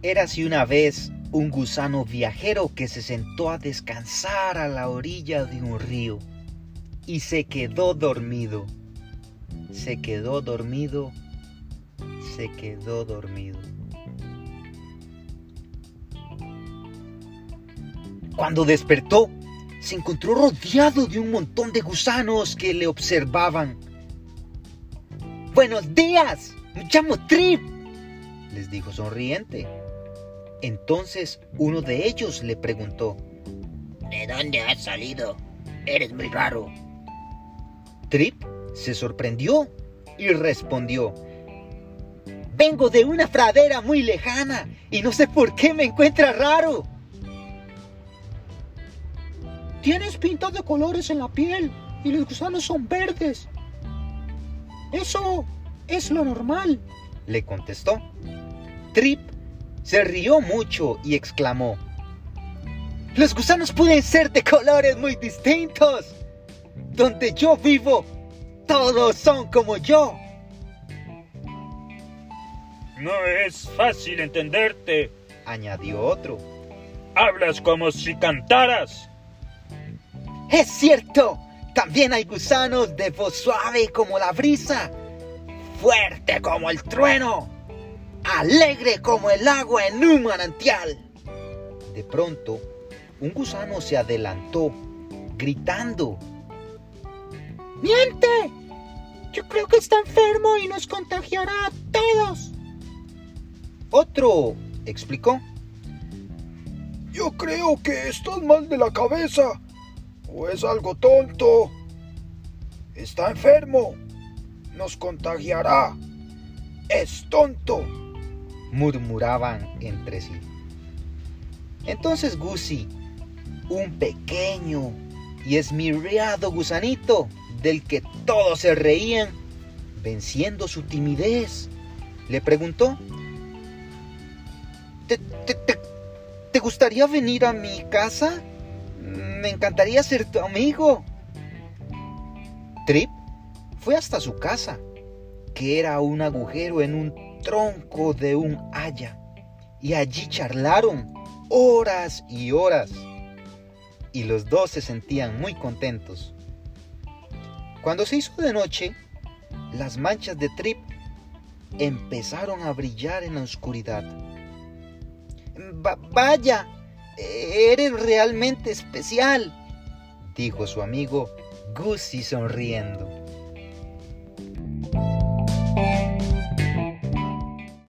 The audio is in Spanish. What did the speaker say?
Érase una vez un gusano viajero que se sentó a descansar a la orilla de un río y se quedó dormido. Se quedó dormido, se quedó dormido. Cuando despertó, se encontró rodeado de un montón de gusanos que le observaban. Buenos días, me llamo Trip, les dijo sonriente. Entonces uno de ellos le preguntó, ¿De dónde has salido? Eres muy raro. Trip se sorprendió y respondió, Vengo de una pradera muy lejana y no sé por qué me encuentra raro. Tienes pinta de colores en la piel y los gusanos son verdes. Eso es lo normal, le contestó. Trip se rió mucho y exclamó, Los gusanos pueden ser de colores muy distintos. Donde yo vivo, todos son como yo. No es fácil entenderte, añadió otro. Hablas como si cantaras. Es cierto, también hay gusanos de voz suave como la brisa, fuerte como el trueno, alegre como el agua en un manantial. De pronto, un gusano se adelantó, gritando. ¡Miente! Yo creo que está enfermo y nos contagiará a todos. Otro explicó. Yo creo que estás mal de la cabeza. O es algo tonto. Está enfermo. Nos contagiará. Es tonto. Murmuraban entre sí. Entonces Gussie, un pequeño y esmirriado gusanito del que todos se reían, venciendo su timidez, le preguntó, ¿Te, te gustaría venir a mi casa? Me encantaría ser tu amigo. Trip fue hasta su casa, que era un agujero en un tronco de un haya, y allí charlaron horas y horas, y los dos se sentían muy contentos. Cuando se hizo de noche, las manchas de Trip empezaron a brillar en la oscuridad. vaya, eres realmente especial, dijo su amigo Gussie sonriendo.